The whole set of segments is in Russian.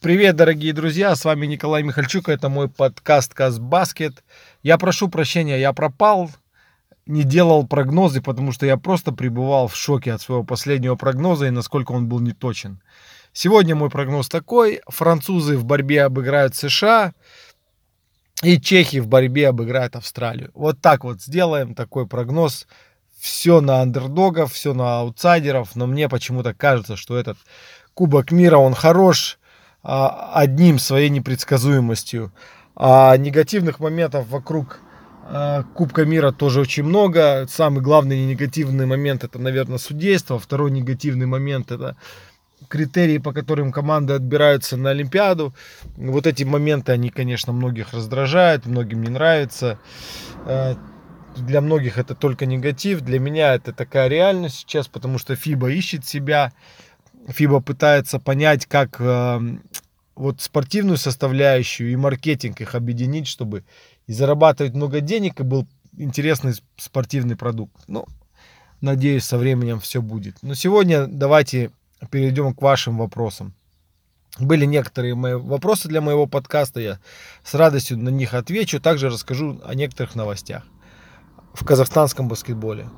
Привет, дорогие друзья, с вами Николай Михальчук, это мой подкаст Казбаскет. Я прошу прощения, я пропал, не делал прогнозы, потому что я просто пребывал в шоке от своего последнего прогноза и насколько он был неточен. Сегодня мой прогноз такой, французы в борьбе обыграют США, и чехи в борьбе обыграют Австралию. Вот так вот сделаем такой прогноз. Все на андердогов, все на аутсайдеров, но мне почему-то кажется, что этот Кубок мира, он хорош, одним своей непредсказуемостью. А негативных моментов вокруг а, Кубка мира тоже очень много. Самый главный негативный момент это, наверное, судейство. Второй негативный момент это критерии, по которым команды отбираются на Олимпиаду. Вот эти моменты, они, конечно, многих раздражают, многим не нравятся. А, для многих это только негатив. Для меня это такая реальность сейчас, потому что ФИБА ищет себя. ФИБА пытается понять, как э, вот спортивную составляющую и маркетинг их объединить, чтобы и зарабатывать много денег, и был интересный спортивный продукт. Ну, надеюсь, со временем все будет. Но сегодня давайте перейдем к вашим вопросам. Были некоторые мои вопросы для моего подкаста, я с радостью на них отвечу, также расскажу о некоторых новостях в казахстанском баскетболе.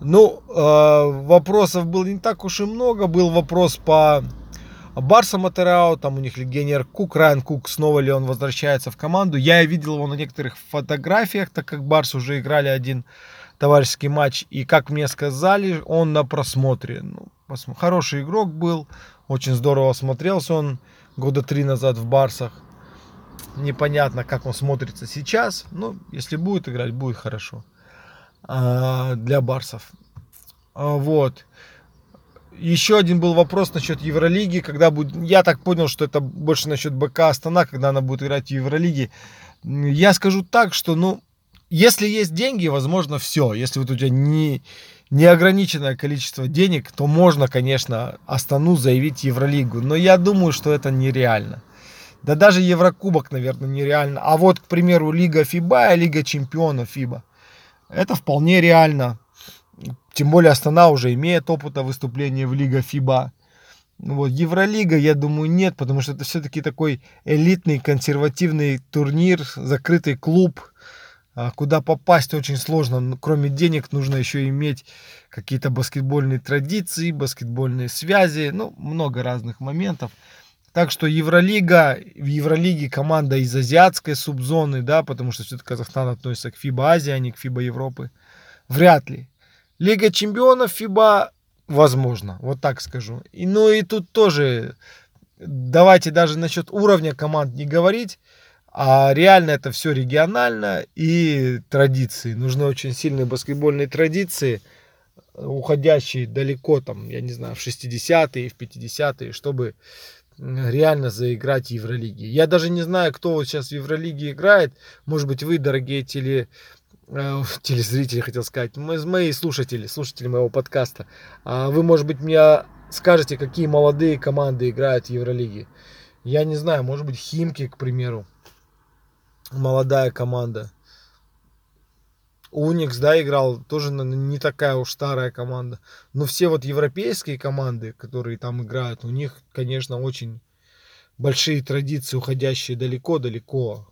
Ну, э, вопросов было не так уж и много. Был вопрос по Барса Матерау, там у них легионер Кук, Райан Кук, снова ли он возвращается в команду. Я видел его на некоторых фотографиях, так как Барс уже играли один товарищеский матч. И как мне сказали, он на просмотре. Ну, хороший игрок был, очень здорово смотрелся он года три назад в Барсах. Непонятно, как он смотрится сейчас, но если будет играть, будет хорошо. А, для барсов. А, вот. Еще один был вопрос насчет Евролиги, когда будет, я так понял, что это больше насчет БК Астана, когда она будет играть в Евролиге. Я скажу так, что, ну, если есть деньги, возможно, все. Если вот у тебя не, неограниченное количество денег, то можно, конечно, Астану заявить Евролигу. Но я думаю, что это нереально. Да даже Еврокубок, наверное, нереально. А вот, к примеру, Лига ФИБА и Лига Чемпионов ФИБА. Это вполне реально. Тем более Астана уже имеет опыта выступления в Лига ФИБА. Вот, Евролига, я думаю, нет, потому что это все-таки такой элитный консервативный турнир, закрытый клуб, а, куда попасть очень сложно. Кроме денег нужно еще иметь какие-то баскетбольные традиции, баскетбольные связи, ну, много разных моментов. Так что Евролига, в Евролиге команда из азиатской субзоны, да, потому что все-таки Казахстан относится к ФИБА Азии, а не к ФИБА Европы. Вряд ли. Лига чемпионов ФИБА возможно, вот так скажу. И, ну и тут тоже давайте даже насчет уровня команд не говорить, а реально это все регионально и традиции. Нужны очень сильные баскетбольные традиции, уходящие далеко, там, я не знаю, в 60-е, в 50-е, чтобы реально заиграть в Евролиге. Я даже не знаю, кто вот сейчас в Евролиге играет. Может быть, вы, дорогие теле, телезрители, хотел сказать, мои слушатели, слушатели моего подкаста. А вы, может быть, мне скажете, какие молодые команды играют в Евролиге. Я не знаю, может быть, Химки, к примеру. Молодая команда. Уникс, да, играл, тоже не такая уж старая команда. Но все вот европейские команды, которые там играют, у них, конечно, очень большие традиции, уходящие далеко-далеко.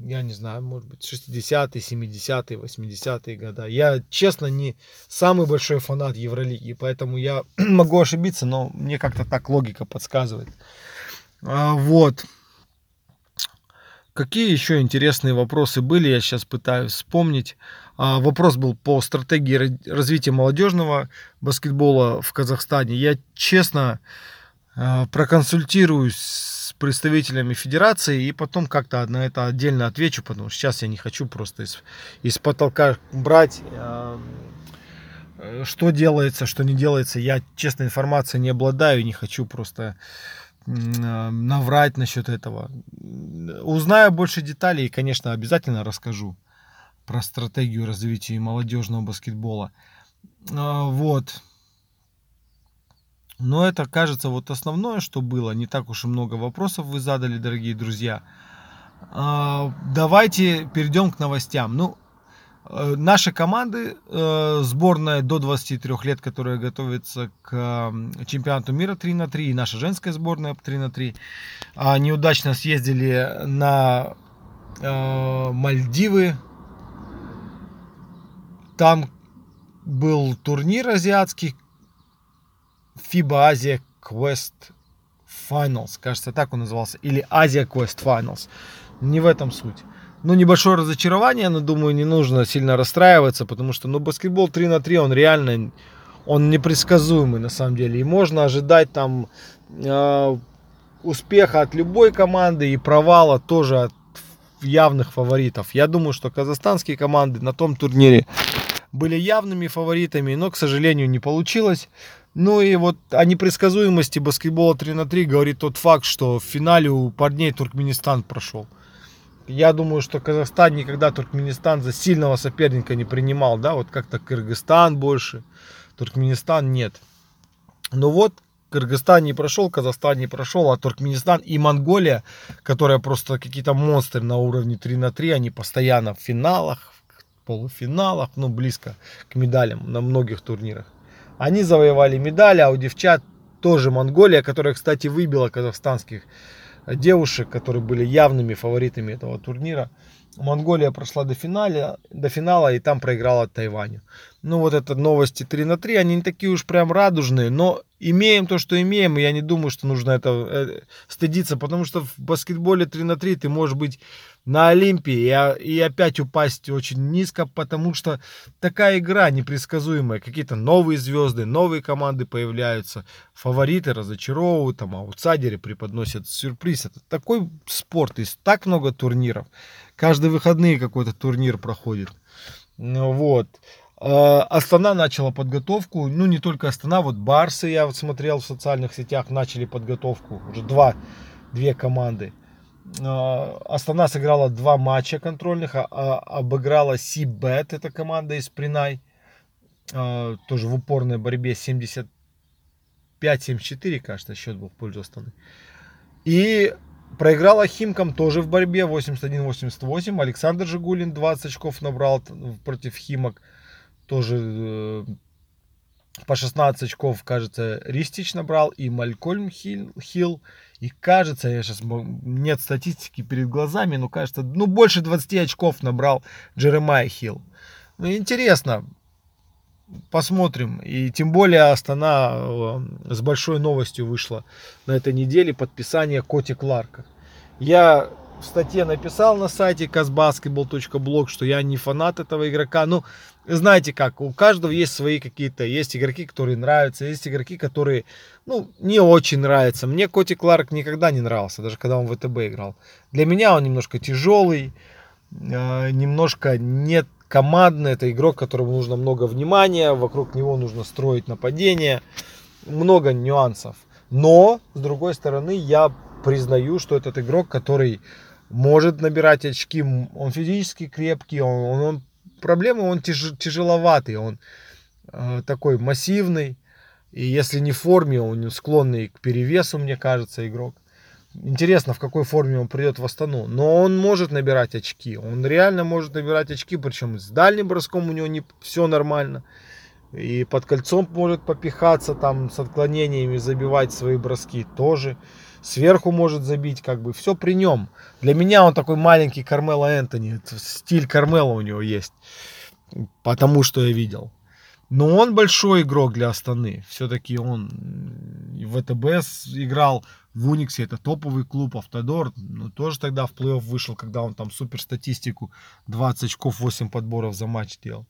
Я не знаю, может быть, 60-е, 70-е, 80-е года. Я, честно, не самый большой фанат Евролиги, поэтому я могу ошибиться, но мне как-то так логика подсказывает. А, вот. Какие еще интересные вопросы были, я сейчас пытаюсь вспомнить. А, вопрос был по стратегии развития молодежного баскетбола в Казахстане. Я честно проконсультируюсь с представителями федерации и потом как-то на это отдельно отвечу, потому что сейчас я не хочу просто из, из потолка брать а, что делается, что не делается. Я, честно, информацией не обладаю, не хочу просто а, наврать насчет этого. Узнаю больше деталей и, конечно, обязательно расскажу про стратегию развития молодежного баскетбола. А, вот. Но это, кажется, вот основное, что было. Не так уж и много вопросов вы задали, дорогие друзья. А, давайте перейдем к новостям. Ну, Э, наши команды, э, сборная до 23 лет, которая готовится к чемпионату мира 3 на 3, и наша женская сборная 3 на 3, неудачно съездили на э, Мальдивы. Там был турнир азиатский, FIBA Азия Quest Finals, кажется, так он назывался, или Азия Quest Finals. Не в этом суть ну, небольшое разочарование, но думаю, не нужно сильно расстраиваться, потому что, ну, баскетбол 3 на 3, он реально, он непредсказуемый на самом деле. И можно ожидать там э, успеха от любой команды и провала тоже от явных фаворитов. Я думаю, что казахстанские команды на том турнире были явными фаворитами, но, к сожалению, не получилось. Ну и вот о непредсказуемости баскетбола 3 на 3 говорит тот факт, что в финале у парней Туркменистан прошел. Я думаю, что Казахстан никогда Туркменистан за сильного соперника не принимал, да, вот как-то Кыргызстан больше, Туркменистан нет. Но вот Кыргызстан не прошел, Казахстан не прошел, а Туркменистан и Монголия, которая просто какие-то монстры на уровне 3 на 3, они постоянно в финалах, полуфиналах, ну близко к медалям на многих турнирах. Они завоевали медали, а у девчат тоже Монголия, которая, кстати, выбила казахстанских девушек, которые были явными фаворитами этого турнира. Монголия прошла до финала, до финала и там проиграла Тайваню. Ну вот это новости 3 на 3, они не такие уж прям радужные, но имеем то, что имеем, и я не думаю, что нужно это э, стыдиться, потому что в баскетболе 3 на 3 ты можешь быть на Олимпе и, и опять упасть очень низко, потому что такая игра непредсказуемая. Какие-то новые звезды, новые команды появляются, фавориты разочаровывают, там аутсайдеры преподносят сюрприз. Это такой спорт, есть так много турниров. Каждые выходные какой-то турнир проходит. Ну, вот. А, Астана начала подготовку, ну не только Астана, вот Барсы, я вот смотрел в социальных сетях, начали подготовку, уже два, две команды. А, Астана сыграла два матча контрольных, а, а, обыграла Сибет, это команда из Принай, тоже в упорной борьбе 75-74, кажется, счет был в пользу Астаны. И проиграла Химкам тоже в борьбе 81-88. Александр Жигулин 20 очков набрал против Химок. Тоже э, по 16 очков, кажется, Ристич набрал. И Малькольм Хилл и кажется, я сейчас нет статистики перед глазами, но кажется, ну больше 20 очков набрал Джеремай Хилл. Ну, интересно, посмотрим. И тем более Астана э, с большой новостью вышла на этой неделе подписание Коти Кларка. Я в статье написал на сайте казбаскетбол.блог, что я не фанат этого игрока. Ну, знаете как, у каждого есть свои какие-то, есть игроки, которые нравятся, есть игроки, которые, ну, не очень нравятся. Мне Коти Кларк никогда не нравился, даже когда он в ВТБ играл. Для меня он немножко тяжелый, э, немножко нет командный, это игрок, которому нужно много внимания, вокруг него нужно строить нападение, много нюансов. Но, с другой стороны, я признаю, что этот игрок, который может набирать очки, он физически крепкий, он, он, он проблема, он тяж, тяжеловатый, он э, такой массивный, и если не в форме, он склонный к перевесу, мне кажется, игрок. Интересно, в какой форме он придет в Астану. Но он может набирать очки. Он реально может набирать очки, причем с дальним броском у него не все нормально. И под кольцом может попихаться, там с отклонениями забивать свои броски тоже сверху может забить, как бы все при нем. Для меня он такой маленький Кармело Энтони, стиль Кармела у него есть, потому что я видел. Но он большой игрок для Астаны. Все-таки он в ВТБ играл, в Униксе это топовый клуб, Автодор, ну, тоже тогда в плей-офф вышел, когда он там супер статистику, 20 очков, 8 подборов за матч делал.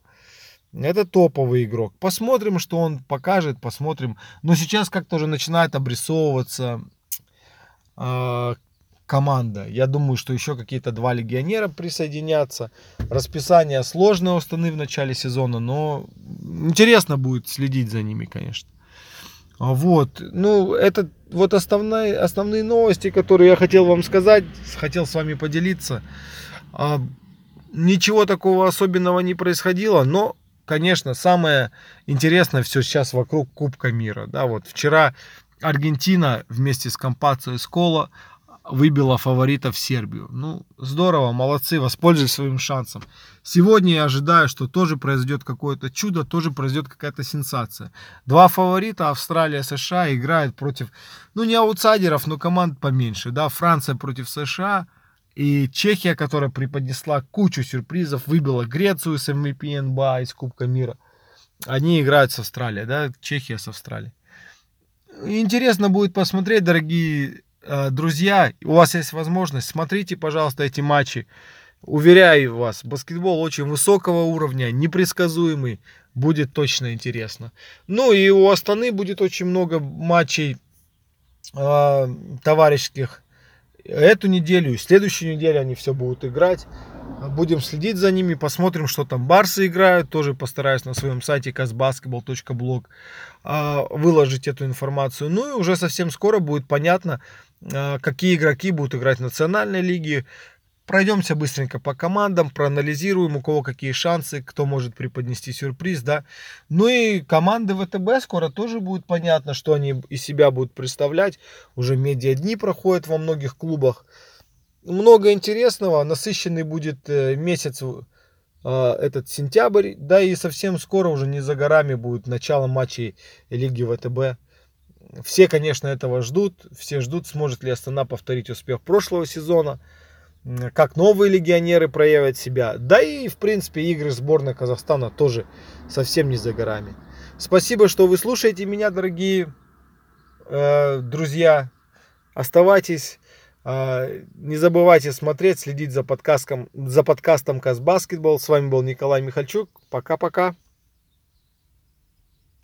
Это топовый игрок. Посмотрим, что он покажет, посмотрим. Но сейчас как-то уже начинает обрисовываться команда. Я думаю, что еще какие-то два легионера присоединятся. Расписание сложное у Станы в начале сезона, но интересно будет следить за ними, конечно. Вот, ну, это вот основные, основные новости, которые я хотел вам сказать, хотел с вами поделиться. А, ничего такого особенного не происходило, но, конечно, самое интересное все сейчас вокруг Кубка мира. Да, вот вчера Аргентина вместе с Компацио Скола выбила фаворитов Сербию. Ну, здорово, молодцы, воспользуйтесь своим шансом. Сегодня я ожидаю, что тоже произойдет какое-то чудо, тоже произойдет какая-то сенсация. Два фаворита, Австралия, США, играют против, ну, не аутсайдеров, но команд поменьше, да, Франция против США, и Чехия, которая преподнесла кучу сюрпризов, выбила Грецию с MVP НБА из Кубка мира. Они играют с Австралией, да, Чехия с Австралией. Интересно будет посмотреть, дорогие Э, друзья, у вас есть возможность, смотрите, пожалуйста, эти матчи. Уверяю вас, баскетбол очень высокого уровня, непредсказуемый, будет точно интересно. Ну и у Астаны будет очень много матчей э, товарищеских. Эту неделю и следующую неделю они все будут играть. Будем следить за ними, посмотрим, что там барсы играют. Тоже постараюсь на своем сайте casbasketball.blog а, выложить эту информацию. Ну и уже совсем скоро будет понятно, а, какие игроки будут играть в национальной лиге. Пройдемся быстренько по командам, проанализируем, у кого какие шансы, кто может преподнести сюрприз, да. Ну и команды ВТБ скоро тоже будет понятно, что они из себя будут представлять. Уже медиа дни проходят во многих клубах много интересного. Насыщенный будет э, месяц э, этот сентябрь. Да и совсем скоро уже не за горами будет начало матчей Лиги ВТБ. Все, конечно, этого ждут. Все ждут, сможет ли Астана повторить успех прошлого сезона. Как новые легионеры проявят себя. Да и, в принципе, игры сборной Казахстана тоже совсем не за горами. Спасибо, что вы слушаете меня, дорогие э, друзья. Оставайтесь не забывайте смотреть, следить за подкастом, за подкастом Казбаскетбол. С вами был Николай Михальчук. Пока-пока.